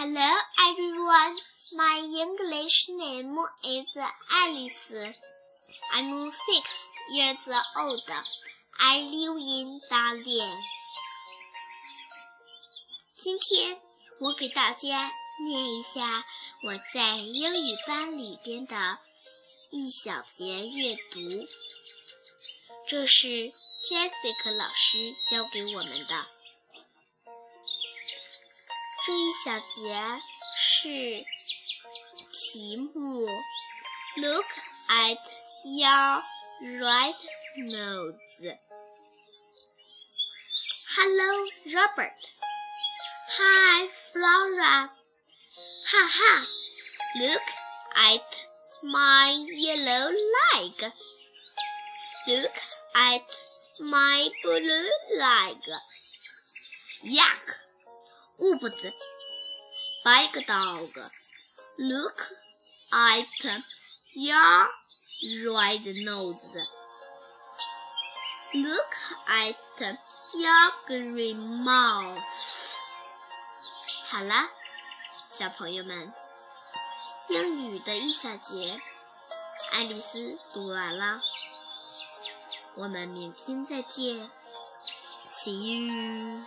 Hello everyone. My English name is Alice. I'm six years old. I live in Dalian. 今天我给大家念一下我在英语班里边的一小节阅读，这是 Jessica 老师教给我们的。这一小节是题目：Look at your right nose. Hello, Robert. Hi, Flora. Ha ha. Look at my yellow leg. Look at my blue leg. Yuck. 误不子，big dog. Look at your red nose. Look at your green mouth. 好了，小朋友们，英语的一小节，爱丽丝读完了，我们明天再见，See you.